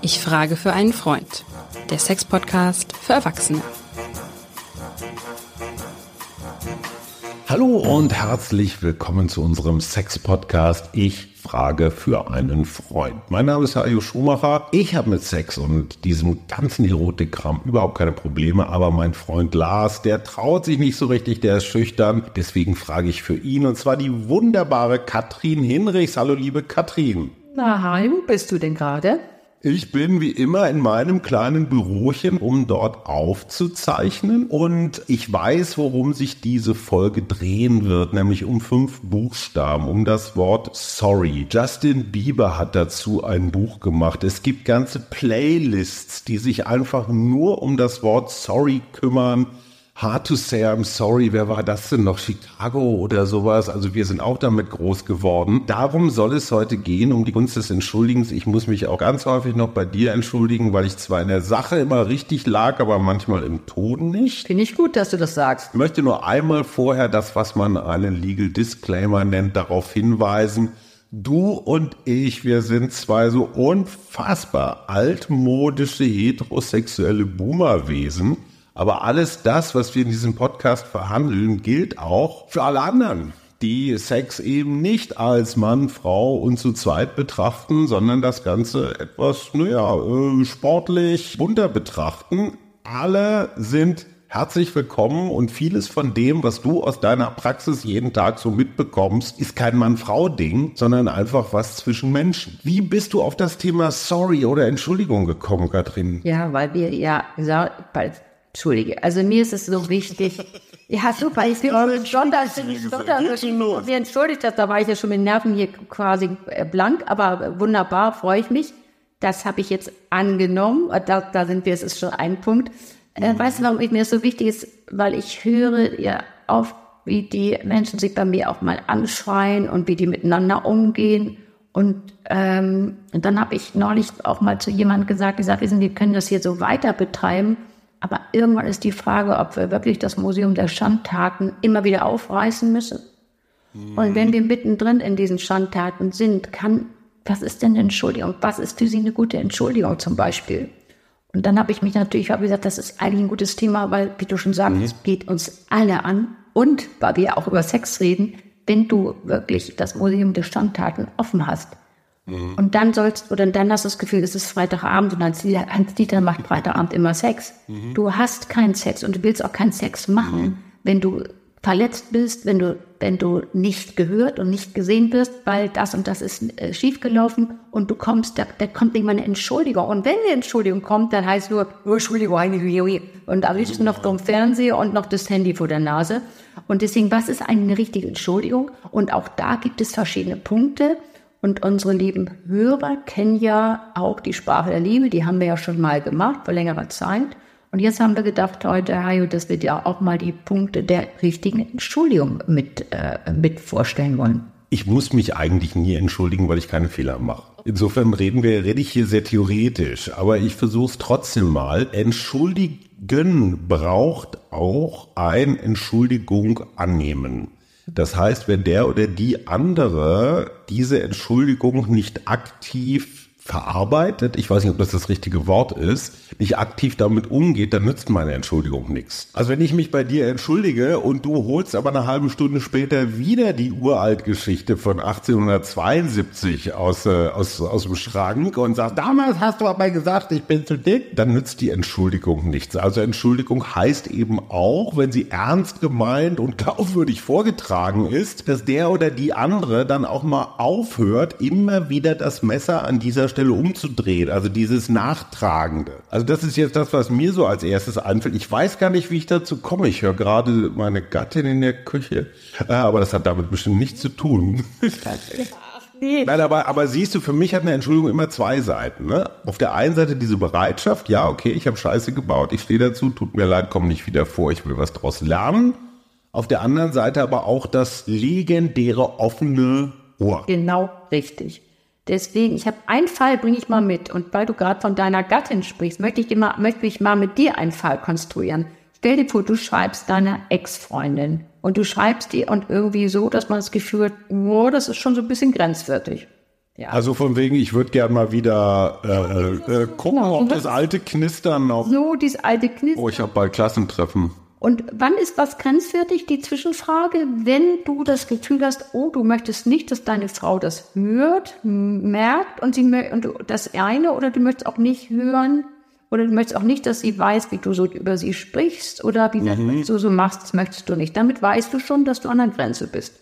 Ich frage für einen Freund. Der Sex-Podcast für Erwachsene. Hallo und herzlich willkommen zu unserem Sex-Podcast. Ich frage für einen Freund. Mein Name ist Hajo Schumacher. Ich habe mit Sex und diesem ganzen Erotikkram überhaupt keine Probleme, aber mein Freund Lars, der traut sich nicht so richtig, der ist schüchtern. Deswegen frage ich für ihn und zwar die wunderbare Katrin Hinrichs. Hallo liebe Katrin. Na, hi, wo bist du denn gerade? Ich bin wie immer in meinem kleinen Bürochen, um dort aufzuzeichnen. Und ich weiß, worum sich diese Folge drehen wird, nämlich um fünf Buchstaben, um das Wort Sorry. Justin Bieber hat dazu ein Buch gemacht. Es gibt ganze Playlists, die sich einfach nur um das Wort Sorry kümmern. Hard to say I'm sorry, wer war das denn noch? Chicago oder sowas? Also wir sind auch damit groß geworden. Darum soll es heute gehen, um die Kunst des Entschuldigens. Ich muss mich auch ganz häufig noch bei dir entschuldigen, weil ich zwar in der Sache immer richtig lag, aber manchmal im Ton nicht. Finde ich gut, dass du das sagst. Ich möchte nur einmal vorher das, was man einen Legal Disclaimer nennt, darauf hinweisen, Du und ich, wir sind zwei so unfassbar altmodische heterosexuelle Boomerwesen aber alles das, was wir in diesem Podcast verhandeln, gilt auch für alle anderen, die Sex eben nicht als Mann, Frau und zu zweit betrachten, sondern das Ganze etwas, naja, äh, sportlich bunter betrachten. Alle sind herzlich willkommen und vieles von dem, was du aus deiner Praxis jeden Tag so mitbekommst, ist kein Mann-Frau-Ding, sondern einfach was zwischen Menschen. Wie bist du auf das Thema Sorry oder Entschuldigung gekommen, Katrin? Ja, weil wir ja, Entschuldige, also mir ist es so wichtig. Ja, super, ich bin ich mir entschuldigt dass da war ich ja schon mit Nerven hier quasi äh, blank, aber wunderbar, freue ich mich. Das habe ich jetzt angenommen. Da, da sind wir, es ist schon ein Punkt. Äh, weißt du, warum ich mir das so wichtig ist? Weil ich höre ja auf, wie die Menschen sich bei mir auch mal anschreien und wie die miteinander umgehen. Und, ähm, dann habe ich neulich auch mal zu jemandem gesagt, gesagt, wissen, wir können das hier so weiter betreiben aber irgendwann ist die Frage, ob wir wirklich das Museum der Schandtaten immer wieder aufreißen müssen. Mhm. Und wenn wir mittendrin in diesen Schandtaten sind, kann, was ist denn Entschuldigung? Was ist für Sie eine gute Entschuldigung zum Beispiel? Und dann habe ich mich natürlich, habe gesagt, das ist eigentlich ein gutes Thema, weil, wie du schon sagst, mhm. es geht uns alle an. Und weil wir auch über Sex reden, wenn du wirklich das Museum der Schandtaten offen hast, Mhm. Und dann sollst, oder dann hast du das Gefühl, es ist Freitagabend und Hans-Dieter macht Freitagabend immer Sex. Mhm. Du hast keinen Sex und du willst auch keinen Sex machen, mhm. wenn du verletzt bist, wenn du, wenn du nicht gehört und nicht gesehen wirst, weil das und das ist äh, schiefgelaufen und du kommst, da, da kommt nicht mal eine Entschuldigung. Und wenn eine Entschuldigung kommt, dann heißt nur, oh, Entschuldigung, und da liegst du noch vom Fernseher und noch das Handy vor der Nase. Und deswegen, was ist eine richtige Entschuldigung? Und auch da gibt es verschiedene Punkte. Und unsere lieben Hörer kennen ja auch die Sprache der Liebe, die haben wir ja schon mal gemacht vor längerer Zeit. Und jetzt haben wir gedacht heute, Hajo, dass wir dir auch mal die Punkte der richtigen Entschuldigung mit, äh, mit vorstellen wollen. Ich muss mich eigentlich nie entschuldigen, weil ich keine Fehler mache. Insofern reden wir, rede ich hier sehr theoretisch, aber ich versuche es trotzdem mal. Entschuldigen braucht auch ein Entschuldigung annehmen. Das heißt, wenn der oder die andere diese Entschuldigung nicht aktiv verarbeitet, ich weiß nicht, ob das das richtige Wort ist, nicht aktiv damit umgeht, dann nützt meine Entschuldigung nichts. Also wenn ich mich bei dir entschuldige und du holst aber eine halbe Stunde später wieder die Uraltgeschichte von 1872 aus, äh, aus, aus dem Schrank und sagst, damals hast du aber gesagt, ich bin zu dick, dann nützt die Entschuldigung nichts. Also Entschuldigung heißt eben auch, wenn sie ernst gemeint und glaubwürdig vorgetragen ist, dass der oder die andere dann auch mal aufhört, immer wieder das Messer an dieser Stelle umzudrehen, also dieses Nachtragende. Also das ist jetzt das, was mir so als erstes einfällt. Ich weiß gar nicht, wie ich dazu komme. Ich höre gerade meine Gattin in der Küche, äh, aber das hat damit bestimmt nichts zu tun. Nein, aber, aber siehst du, für mich hat eine Entschuldigung immer zwei Seiten. Ne? Auf der einen Seite diese Bereitschaft, ja, okay, ich habe Scheiße gebaut, ich stehe dazu, tut mir leid, komm nicht wieder vor, ich will was draus lernen. Auf der anderen Seite aber auch das legendäre offene Ohr. Genau, richtig. Deswegen, ich habe einen Fall, bringe ich mal mit. Und weil du gerade von deiner Gattin sprichst, möchte ich, immer, möchte ich mal mit dir einen Fall konstruieren. Stell dir vor, du schreibst deiner Ex-Freundin und du schreibst die und irgendwie so, dass man das Gefühl hat, oh, das ist schon so ein bisschen grenzwertig. Ja. Also von wegen, ich würde gern mal wieder äh, äh, gucken, Genau. ob das alte Knistern noch. So, dieses alte Knistern. Oh, ich habe bald Klassentreffen. Und wann ist was grenzwertig? Die Zwischenfrage, wenn du das Gefühl hast, oh, du möchtest nicht, dass deine Frau das hört, merkt und sie und du, das eine oder du möchtest auch nicht hören oder du möchtest auch nicht, dass sie weiß, wie du so über sie sprichst oder wie du so, so machst, das möchtest du nicht. Damit weißt du schon, dass du an der Grenze bist.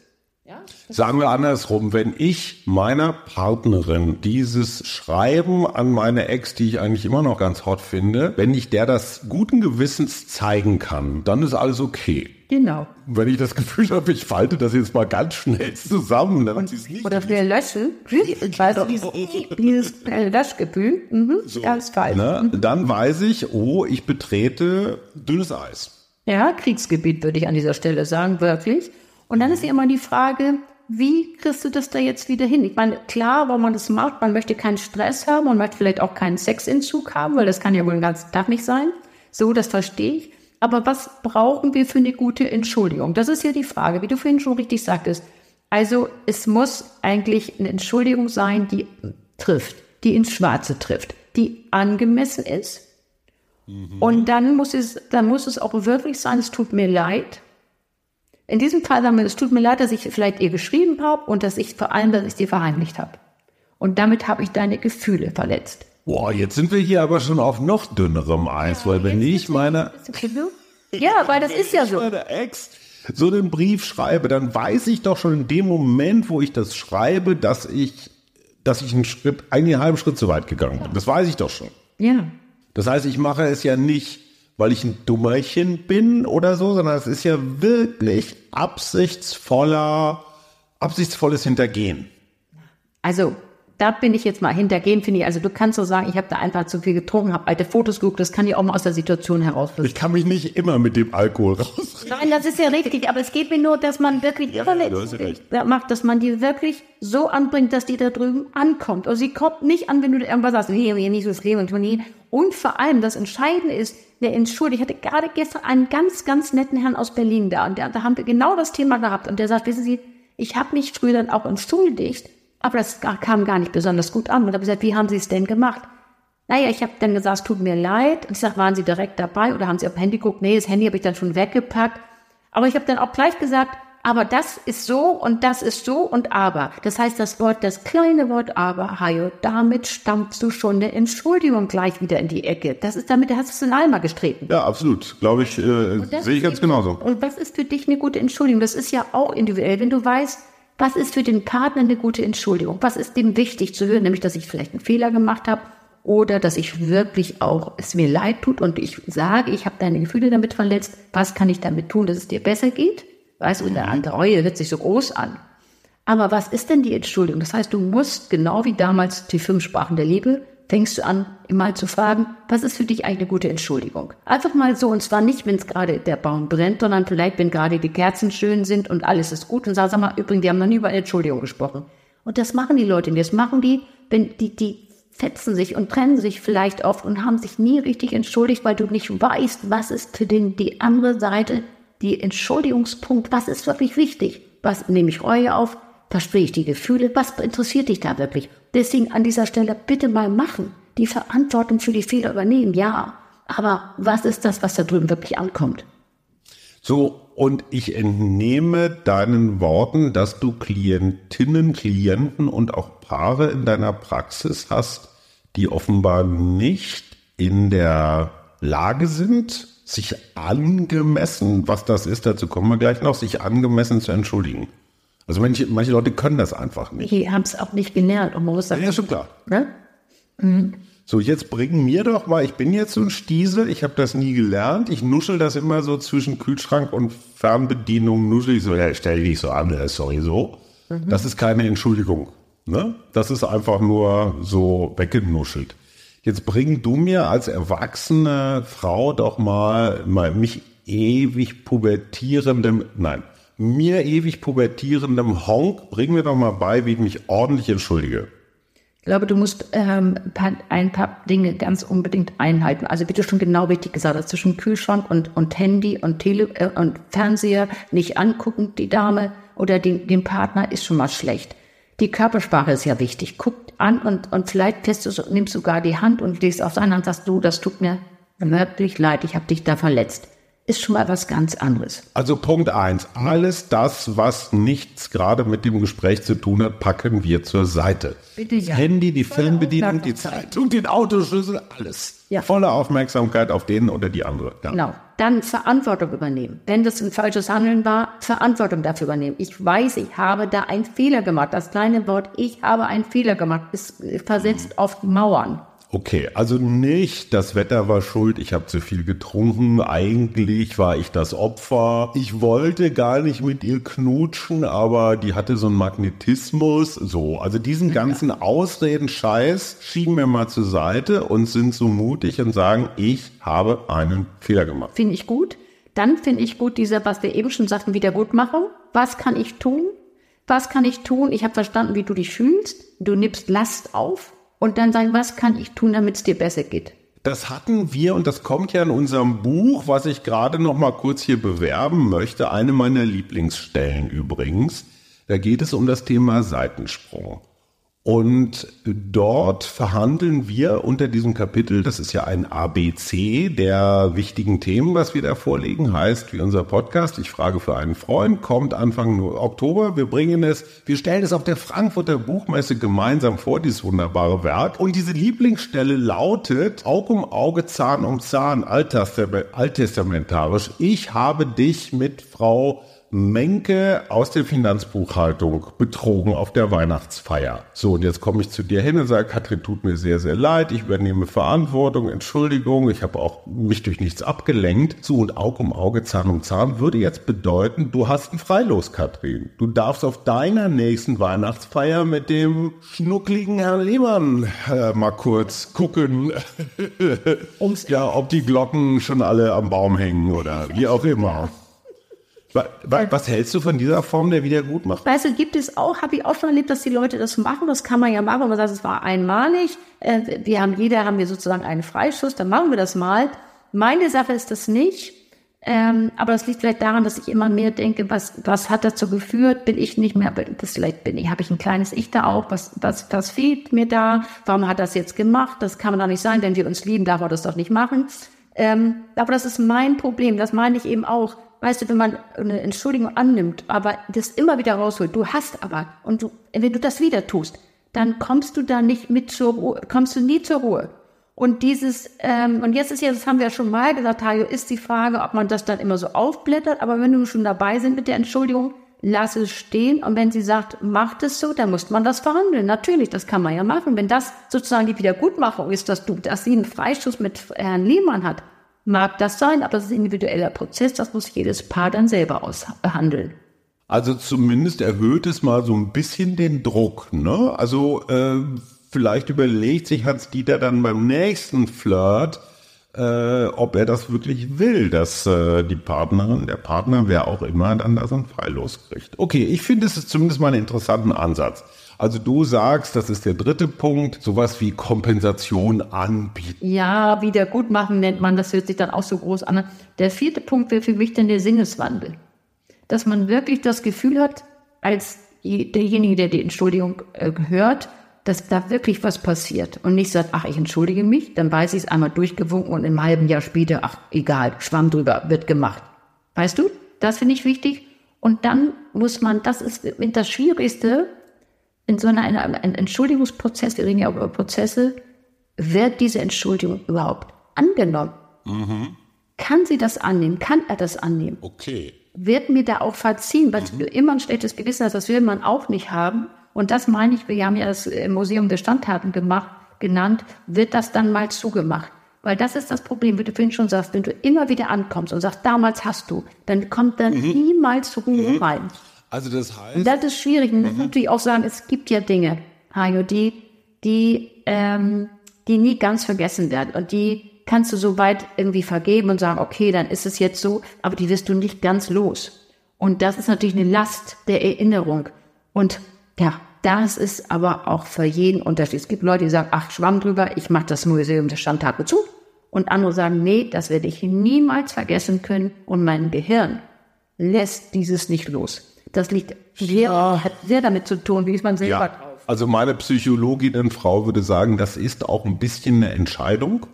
Sagen wir andersrum, wenn ich meiner Partnerin dieses Schreiben an meine Ex, die ich eigentlich immer noch ganz hot finde, wenn ich der das guten Gewissens zeigen kann, dann ist alles okay. Genau. Wenn ich das Gefühl habe, ich falte das jetzt mal ganz schnell zusammen, dann ist es nicht. Oder für Löschen. Ich weiß dieses, dieses Löschgefühl. Mhm, ganz falsch. Ne? Dann weiß ich, oh, ich betrete dünnes Eis. Ja, Kriegsgebiet würde ich an dieser Stelle sagen, wirklich. Und dann ist ja immer die Frage, wie kriegst du das da jetzt wieder hin? Ich meine, klar, warum man das macht, man möchte keinen Stress haben, man möchte vielleicht auch keinen Sexentzug haben, weil das kann ja wohl den ganzen Tag nicht sein. So, das verstehe ich. Aber was brauchen wir für eine gute Entschuldigung? Das ist ja die Frage, wie du vorhin schon richtig sagtest. Also, es muss eigentlich eine Entschuldigung sein, die trifft, die ins Schwarze trifft, die angemessen ist, und dann muss es, dann muss es auch wirklich sein, es tut mir leid. In diesem Fall sagen wir, es tut mir leid, dass ich vielleicht ihr geschrieben habe und dass ich vor allem, dass ich sie verheimlicht habe. Und damit habe ich deine Gefühle verletzt. Boah, jetzt sind wir hier aber schon auf noch dünnerem Eis, weil wenn ich meiner, Ja, weil das ist ja so. meiner Ex so einen Brief schreibe, dann weiß ich doch schon in dem Moment, wo ich das schreibe, dass ich, dass ich einen Schritt, einen halben Schritt zu weit gegangen bin. Das weiß ich doch schon. Ja. Das heißt, ich mache es ja nicht, weil ich ein Dummerchen bin oder so, sondern es ist ja wirklich absichtsvoller, absichtsvolles Hintergehen. Also, da bin ich jetzt mal hintergehen, finde ich. Also, du kannst so sagen, ich habe da einfach zu viel getrunken, habe alte Fotos geguckt, das kann ja auch mal aus der Situation heraus. Ich kann mich nicht immer mit dem Alkohol raus. Nein, das ist ja richtig, aber es geht mir nur, dass man wirklich Ja, ja, du hast ja recht. ja, macht, dass man die wirklich so anbringt, dass die da drüben ankommt. Und sie kommt nicht an, wenn du irgendwas sagst, nee, nee, nicht so schlimm und. Und vor allem, das Entscheidende ist, der entschuldigt. Ich hatte gerade gestern einen ganz, ganz netten Herrn aus Berlin da und der, da haben wir genau das Thema gehabt und der sagt, wissen Sie, ich habe mich früher dann auch entschuldigt, aber das kam gar nicht besonders gut an. Und habe gesagt, wie haben Sie es denn gemacht? Naja, ich habe dann gesagt, es tut mir leid. Und ich sage, waren Sie direkt dabei oder haben Sie auf Handy geguckt? Nee, das Handy habe ich dann schon weggepackt. Aber ich habe dann auch gleich gesagt, aber das ist so und das ist so und aber. Das heißt, das Wort, das kleine Wort aber, Hajo, damit stammst du schon eine Entschuldigung gleich wieder in die Ecke. Das ist damit, da hast du es in Eimer gestreten. Ja, absolut. Glaube ich, äh, sehe ich ganz genauso. Und was ist für dich eine gute Entschuldigung? Das ist ja auch individuell. Wenn du weißt, was ist für den Partner eine gute Entschuldigung? Was ist dem wichtig zu hören? Nämlich, dass ich vielleicht einen Fehler gemacht habe oder dass ich wirklich auch, es mir leid tut und ich sage, ich habe deine Gefühle damit verletzt. Was kann ich damit tun, dass es dir besser geht? Weißt du, und der andere Reue hört sich so groß an. Aber was ist denn die Entschuldigung? Das heißt, du musst, genau wie damals die fünf Sprachen der Liebe, fängst du an, mal zu fragen, was ist für dich eigentlich eine gute Entschuldigung? Einfach mal so, und zwar nicht, wenn es gerade der Baum brennt, sondern vielleicht, wenn gerade die Kerzen schön sind und alles ist gut und sag, sag mal, übrigens, die haben noch nie über eine Entschuldigung gesprochen. Und das machen die Leute nicht. Das machen die, wenn die, die fetzen sich und trennen sich vielleicht oft und haben sich nie richtig entschuldigt, weil du nicht weißt, was ist für den, die andere Seite die Entschuldigungspunkt, was ist wirklich wichtig? Was nehme ich Reue auf? Verstehe ich die Gefühle? Was interessiert dich da wirklich? Deswegen an dieser Stelle bitte mal machen. Die Verantwortung für die Fehler übernehmen, ja. Aber was ist das, was da drüben wirklich ankommt? So, und ich entnehme deinen Worten, dass du Klientinnen, Klienten und auch Paare in deiner Praxis hast, die offenbar nicht in der Lage sind, sich angemessen, was das ist, dazu kommen wir gleich noch, sich angemessen zu entschuldigen. Also manche, manche Leute können das einfach nicht. Die haben es auch nicht gelernt und man muss sagen, Ja, schon klar. ne? So, jetzt bring mir doch mal, ich bin jetzt so ein Stiesel, ich habe das nie gelernt. Ich nuschel das immer so zwischen Kühlschrank und Fernbedienung, nuschel ich so, ja, stell dich so an, sorry, so. Das ist keine Entschuldigung. Ne? Das ist einfach nur so weggenuschelt. Jetzt bring du mir als erwachsene Frau doch mal, mal mich ewig pubertierendem, nein, mir ewig pubertierendem Honk, bring mir doch mal bei, wie ich mich ordentlich entschuldige. Ich glaube, du musst ähm, ein paar Dinge ganz unbedingt einhalten. Also du schon genau richtig gesagt hast, zwischen Kühlschrank und, und Handy und, Tele äh, und Fernseher nicht angucken, die Dame oder den, den Partner, ist schon mal schlecht. Die Körpersprache ist ja wichtig. Guck an und, und vielleicht fährst du, nimmst sogar die Hand und legst auf seine Hand und sagst, du, das tut mir wirklich leid, ich habe dich da verletzt ist schon mal was ganz anderes. Also Punkt eins: Alles das, was nichts gerade mit dem Gespräch zu tun hat, packen wir zur Seite. Bitte ja. Das Handy, die Fernbedienung, die Zeitung, den Autoschlüssel, alles. Ja. Volle Aufmerksamkeit auf den oder die andere. Ja. Genau. Dann Verantwortung übernehmen. Wenn das ein falsches Handeln war, Verantwortung dafür übernehmen. Ich weiß, ich habe da einen Fehler gemacht. Das kleine Wort, ich habe einen Fehler gemacht, ist versetzt auf Mauern. Okay, also nicht, das Wetter war schuld, ich habe zu viel getrunken, eigentlich war ich das Opfer, ich wollte gar nicht mit ihr knutschen, aber die hatte so einen Magnetismus, so, also diesen ganzen Ausreden Scheiß schieben wir mal zur Seite und sind so mutig und sagen, ich habe einen Fehler gemacht. Finde ich gut. Dann finde ich gut dieser, was wir eben schon sagten, Wiedergutmachung. Was kann ich tun? Was kann ich tun? Ich habe verstanden, wie du dich fühlst. Du nimmst Last auf und dann sagen, was kann ich tun, damit es dir besser geht. Das hatten wir und das kommt ja in unserem Buch, was ich gerade noch mal kurz hier bewerben möchte, eine meiner Lieblingsstellen übrigens. Da geht es um das Thema Seitensprung. Und dort verhandeln wir unter diesem Kapitel, das ist ja ein ABC der wichtigen Themen, was wir da vorlegen, heißt wie unser Podcast, ich frage für einen Freund, kommt Anfang Oktober, wir bringen es, wir stellen es auf der Frankfurter Buchmesse gemeinsam vor, dieses wunderbare Werk. Und diese Lieblingsstelle lautet, Aug um Auge, Zahn um Zahn, alttestamentarisch, ich habe dich mit Frau Menke aus der Finanzbuchhaltung betrogen auf der Weihnachtsfeier. So, und jetzt komme ich zu dir hin und sage, Katrin, tut mir sehr, sehr leid, ich übernehme Verantwortung, Entschuldigung, ich habe auch mich durch nichts abgelenkt. So, und Auge um Auge, Zahn um Zahn würde jetzt bedeuten, du hast ein Freilos, Katrin. Du darfst auf deiner nächsten Weihnachtsfeier mit dem schnuckligen Herrn Lehmann äh, mal kurz gucken, ja, ob die Glocken schon alle am Baum hängen oder wie auch immer. Was hältst du von dieser Form der Wiedergutmachung? Weißt du, gibt es auch, habe ich auch schon erlebt, dass die Leute das machen. Das kann man ja machen. Man sagt, es war einmalig. Äh, wir haben, jeder haben wir sozusagen einen Freischuss. Dann machen wir das mal. Meine Sache ist das nicht. Ähm, aber das liegt vielleicht daran, dass ich immer mehr denke, was, was hat dazu geführt? Bin ich nicht mehr, das vielleicht bin ich, habe ich ein kleines Ich da auch? Was, was, was fehlt mir da? Warum hat das jetzt gemacht? Das kann man doch nicht sein. Wenn wir uns lieben, darf man das doch nicht machen. Ähm, aber das ist mein Problem. Das meine ich eben auch weißt du, wenn man eine Entschuldigung annimmt, aber das immer wieder rausholt, du hast aber, und du, wenn du das wieder tust, dann kommst du da nicht mit zur Ruhe, kommst du nie zur Ruhe. Und dieses, ähm, und jetzt ist ja, das haben wir ja schon mal gesagt, Tajo, ist die Frage, ob man das dann immer so aufblättert, aber wenn du schon dabei sind mit der Entschuldigung, lass es stehen. Und wenn sie sagt, macht es so, dann muss man das verhandeln. Natürlich, das kann man ja machen. Wenn das sozusagen die Wiedergutmachung ist, dass du, dass sie einen Freischuss mit Herrn Lehmann hat, mag das sein, aber das ist ein individueller Prozess, das muss jedes Paar dann selber aushandeln. Also zumindest erhöht es mal so ein bisschen den Druck, ne? Also äh, vielleicht überlegt sich Hans-Dieter dann beim nächsten Flirt, äh, ob er das wirklich will, dass äh, die Partnerin, der Partner, wer auch immer, dann da so ein Freilos kriegt. Okay, ich finde, es ist zumindest mal einen interessanten Ansatz. Also du sagst, das ist der dritte Punkt, sowas wie Kompensation anbieten. Ja, Wiedergutmachen nennt man, das hört sich dann auch so groß an. Der vierte Punkt wäre für mich dann der Sinneswandel. Dass man wirklich das Gefühl hat, als derjenige, der die Entschuldigung äh, hört, dass da wirklich was passiert und nicht sagt, ach, ich entschuldige mich, dann weiß ich es einmal durchgewunken und im halben Jahr später, ach, egal, Schwamm drüber, wird gemacht. Weißt du, das finde ich wichtig. Und dann muss man, das ist das Schwierigste, in so einer, einem Entschuldigungsprozess, wir reden ja über Prozesse, wird diese Entschuldigung überhaupt angenommen? Mhm. Kann sie das annehmen? Kann er das annehmen? Okay. Wird mir da auch verziehen, weil mhm. immer ein schlechtes Gewissen hat, das will man auch nicht haben. Und das meine ich, wir haben ja das äh, Museum der Standtaten gemacht, genannt, wird das dann mal zugemacht. Weil das ist das Problem, wie du vorhin schon sagst, wenn du immer wieder ankommst und sagst, damals hast du, dann kommt dann mhm. niemals Ruhe mhm. rein. Also das heißt. Das ist schwierig. Das mhm. natürlich auch sagen, es gibt ja Dinge, Hajo, die, die, ähm, die nie ganz vergessen werden. Und die kannst du so weit irgendwie vergeben und sagen, okay, dann ist es jetzt so, aber die wirst du nicht ganz los. Und das ist natürlich eine Last der Erinnerung. Und ja, das ist aber auch für jeden Unterschied. Es gibt Leute, die sagen, ach, schwamm drüber, ich mache das Museum der Standtage zu. Und andere sagen, nee, das werde ich niemals vergessen können und mein Gehirn lässt dieses nicht los. Das liegt sehr, hat sehr damit zu tun, wie ist man selber Ja, drauf. also meine Psychologinnenfrau würde sagen, das ist auch ein bisschen eine Entscheidung.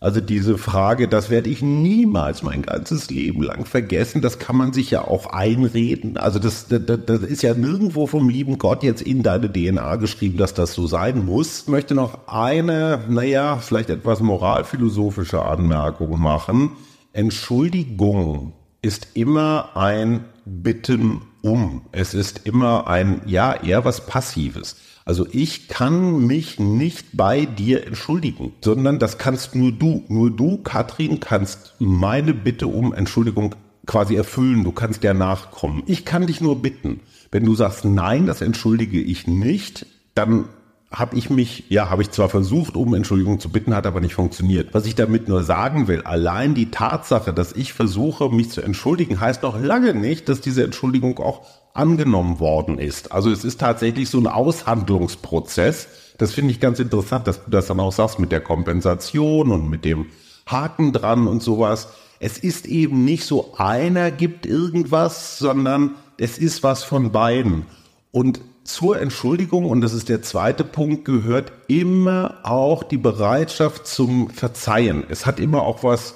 Also diese Frage, das werde ich niemals mein ganzes Leben lang vergessen, das kann man sich ja auch einreden. Also das, das, das ist ja nirgendwo vom lieben Gott jetzt in deine DNA geschrieben, dass das so sein muss. Ich möchte noch eine, naja, vielleicht etwas moralphilosophische Anmerkung machen. Entschuldigung ist immer ein Bitten um. Es ist immer ein, ja, eher was Passives. Also ich kann mich nicht bei dir entschuldigen, sondern das kannst nur du. Nur du, Katrin, kannst meine Bitte um Entschuldigung quasi erfüllen. Du kannst der nachkommen. Ich kann dich nur bitten. Wenn du sagst, nein, das entschuldige ich nicht, dann habe ich mich, ja, habe ich zwar versucht, um Entschuldigung zu bitten, hat aber nicht funktioniert. Was ich damit nur sagen will, allein die Tatsache, dass ich versuche, mich zu entschuldigen, heißt noch lange nicht, dass diese Entschuldigung auch angenommen worden ist. Also es ist tatsächlich so ein Aushandlungsprozess. Das finde ich ganz interessant, dass du das dann auch sagst mit der Kompensation und mit dem Haken dran und sowas. Es ist eben nicht so, einer gibt irgendwas, sondern es ist was von beiden. Und zur Entschuldigung, und das ist der zweite Punkt, gehört immer auch die Bereitschaft zum Verzeihen. Es hat immer auch was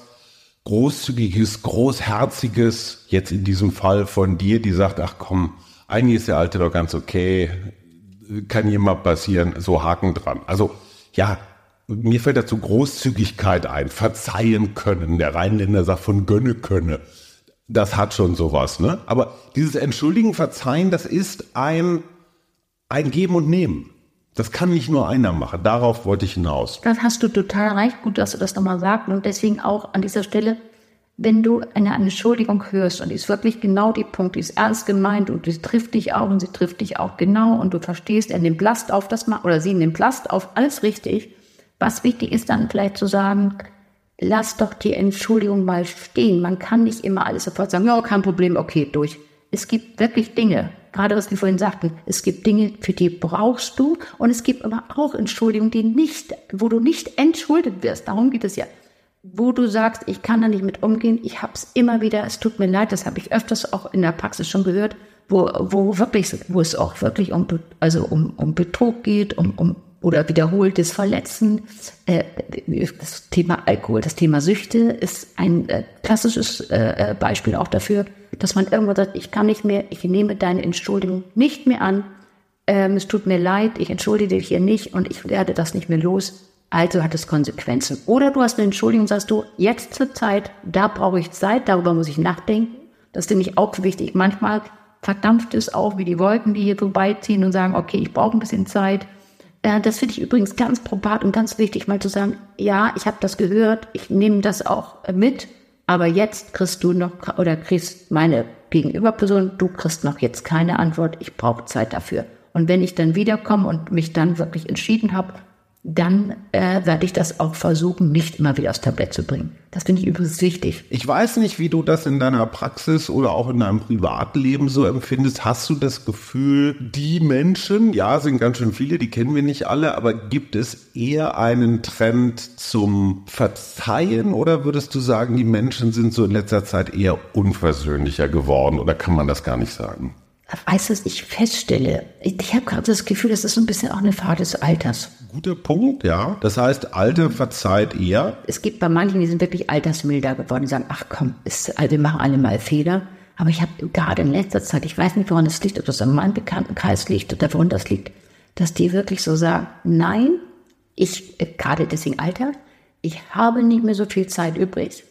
Großzügiges, Großherziges, jetzt in diesem Fall von dir, die sagt, ach komm, eigentlich ist der Alte doch ganz okay, kann jemand passieren, so Haken dran. Also ja, mir fällt dazu Großzügigkeit ein, verzeihen können. Der Rheinländer sagt von gönne könne. Das hat schon sowas, ne? Aber dieses Entschuldigen, Verzeihen, das ist ein, ein Geben und Nehmen. Das kann nicht nur einer machen. Darauf wollte ich hinaus. Das hast du total recht. Gut, dass du das nochmal sagst. Und deswegen auch an dieser Stelle, wenn du eine, Entschuldigung hörst und die ist wirklich genau die Punkt, die ist ernst gemeint und die trifft dich auch und sie trifft dich auch genau und du verstehst, er nimmt Last auf, das mal, oder sie nimmt Last auf, alles richtig. Was wichtig ist dann vielleicht zu sagen, lass doch die Entschuldigung mal stehen. Man kann nicht immer alles sofort sagen, ja, kein Problem, okay, durch. Es gibt wirklich Dinge, gerade was wir vorhin sagten, es gibt Dinge, für die brauchst du und es gibt aber auch Entschuldigungen, die nicht, wo du nicht entschuldigt wirst. Darum geht es ja. Wo du sagst, ich kann da nicht mit umgehen, ich habe es immer wieder, es tut mir leid, das habe ich öfters auch in der Praxis schon gehört, wo, wo wirklich, wo es auch wirklich um, also um, um Betrug geht, um, um oder wiederholtes Verletzen. Äh, das Thema Alkohol, das Thema Süchte ist ein äh, klassisches äh, Beispiel auch dafür, dass man irgendwann sagt, ich kann nicht mehr, ich nehme deine Entschuldigung nicht mehr an, ähm, es tut mir leid, ich entschuldige dich hier nicht und ich werde das nicht mehr los. Also hat es Konsequenzen. Oder du hast eine Entschuldigung, sagst du, jetzt zur Zeit, da brauche ich Zeit, darüber muss ich nachdenken. Das finde ich auch wichtig. Manchmal verdampft es auch wie die Wolken, die hier vorbeiziehen und sagen, okay, ich brauche ein bisschen Zeit. Äh, das finde ich übrigens ganz probat und ganz wichtig, mal zu sagen, ja, ich habe das gehört, ich nehme das auch mit, aber jetzt kriegst du noch oder kriegst meine Gegenüberperson, du kriegst noch jetzt keine Antwort, ich brauche Zeit dafür. Und wenn ich dann wiederkomme und mich dann wirklich entschieden habe, dann äh, werde ich das auch versuchen, nicht immer wieder aufs Tablett zu bringen. Das finde ich übrigens wichtig. Ich weiß nicht, wie du das in deiner Praxis oder auch in deinem Privatleben so empfindest. Hast du das Gefühl, die Menschen, ja, sind ganz schön viele, die kennen wir nicht alle, aber gibt es eher einen Trend zum Verzeihen oder würdest du sagen, die Menschen sind so in letzter Zeit eher unversöhnlicher geworden oder kann man das gar nicht sagen? Weißt du, was ich feststelle? Ich habe gerade das Gefühl, das ist so ein bisschen auch eine Frage des Alters. Guter Punkt, ja. Das heißt, Alte verzeiht eher. Es gibt bei manchen, die sind wirklich altersmilder geworden, die sagen, ach komm, ist, also wir machen alle mal Fehler. Aber ich habe gerade in letzter Zeit, ich weiß nicht, woran das liegt, ob das an meinem Bekanntenkreis liegt oder woran das liegt, dass die wirklich so sagen, nein, ich, gerade deswegen Alter, ich habe nicht mehr so viel Zeit übrig.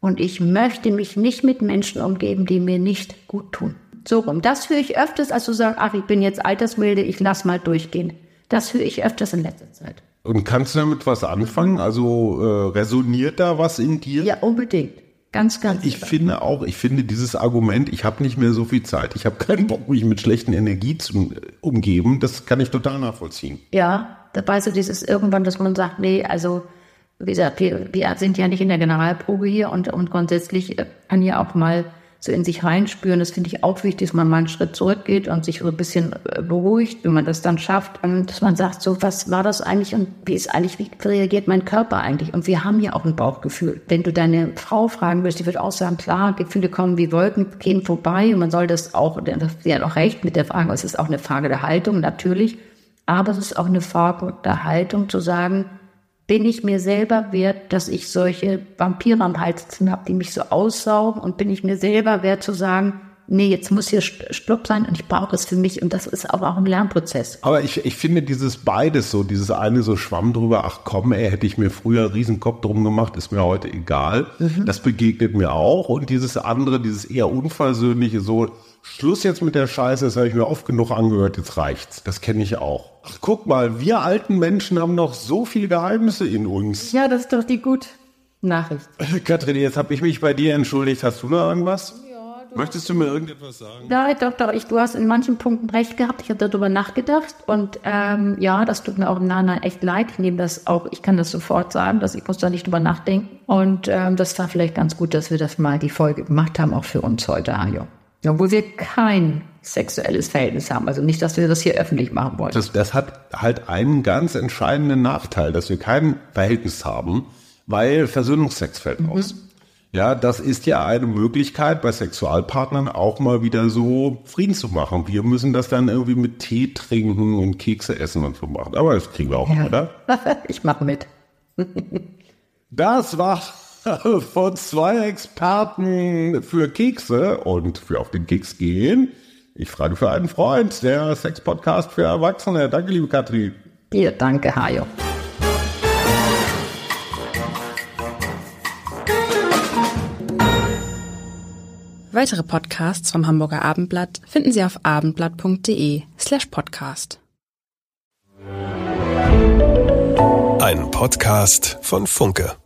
Und ich möchte mich nicht mit Menschen umgeben, die mir nicht gut tun. So rum. Das höre ich öfters, als zu sagen, ach, ich bin jetzt altersmilde, ich lass mal durchgehen. Das höre ich öfters in letzter Zeit. Und kannst du damit was anfangen? Also äh, resoniert da was in dir? Ja, unbedingt. Ganz, ganz. Ich finde auch, ich finde dieses Argument, ich habe nicht mehr so viel Zeit, ich habe keinen Bock, mich mit schlechten Energie zu umgeben, das kann ich total nachvollziehen. Ja, dabei so dieses irgendwann, dass man sagt, nee, also wie gesagt, wir, wir sind ja nicht in der Generalprobe hier und, und grundsätzlich kann ja auch mal so in sich reinspüren. Das finde ich auch wichtig, dass man mal einen Schritt zurückgeht und sich so ein bisschen äh, beruhigt, wenn man das dann schafft. Dass man sagt, so, was war das eigentlich und wie ist eigentlich, wie reagiert mein Körper eigentlich? Und wir haben ja auch ein Bauchgefühl. Wenn du deine Frau fragen willst, die wird auch sagen, klar, Gefühle kommen wie Wolken, gehen vorbei. Und man soll das auch, sie hat auch recht mit der Frage, es ist auch eine Frage der Haltung, natürlich. Aber es ist auch eine Frage der Haltung zu sagen, bin ich mir selber wert, dass ich solche Vampire am Hals habe, die mich so aussaugen und bin ich mir selber wert zu sagen, nee, jetzt muss hier Stopp sein und ich brauche es für mich und das ist aber auch ein Lernprozess. Aber ich, ich finde dieses beides so, dieses eine so schwamm drüber, ach komm, ey, hätte ich mir früher einen Riesenkopf drum gemacht, ist mir heute egal. Mhm. Das begegnet mir auch und dieses andere, dieses eher unversöhnliche so, Schluss jetzt mit der Scheiße, das habe ich mir oft genug angehört, jetzt reicht's. Das kenne ich auch. Ach, guck mal, wir alten Menschen haben noch so viele Geheimnisse in uns. Ja, das ist doch die gute Nachricht. Katrin, jetzt habe ich mich bei dir entschuldigt. Hast du noch irgendwas? Ja, du Möchtest du mir irgendetwas sagen? Ja, doch, doch. Ich, du hast in manchen Punkten recht gehabt. Ich habe darüber nachgedacht. Und ähm, ja, das tut mir auch im Nachhinein echt leid. Ich nehme das auch, ich kann das sofort sagen, dass ich muss da nicht drüber nachdenken. Und ähm, das war vielleicht ganz gut, dass wir das mal die Folge gemacht haben, auch für uns heute, Ajo. Obwohl wir kein sexuelles Verhältnis haben. Also nicht, dass wir das hier öffentlich machen wollen. Das, das hat halt einen ganz entscheidenden Nachteil, dass wir kein Verhältnis haben, weil Versöhnungsex fällt mhm. aus. Ja, das ist ja eine Möglichkeit, bei Sexualpartnern auch mal wieder so Frieden zu machen. Wir müssen das dann irgendwie mit Tee trinken und Kekse essen und so machen. Aber das kriegen wir auch, ja. oder? ich mache mit. das war von zwei Experten für Kekse und für auf den Keks gehen. Ich frage für einen Freund, der Sex-Podcast für Erwachsene. Danke, liebe Katrin. Dir, danke, Hajo. Weitere Podcasts vom Hamburger Abendblatt finden Sie auf abendblatt.de slash podcast. Ein Podcast von Funke.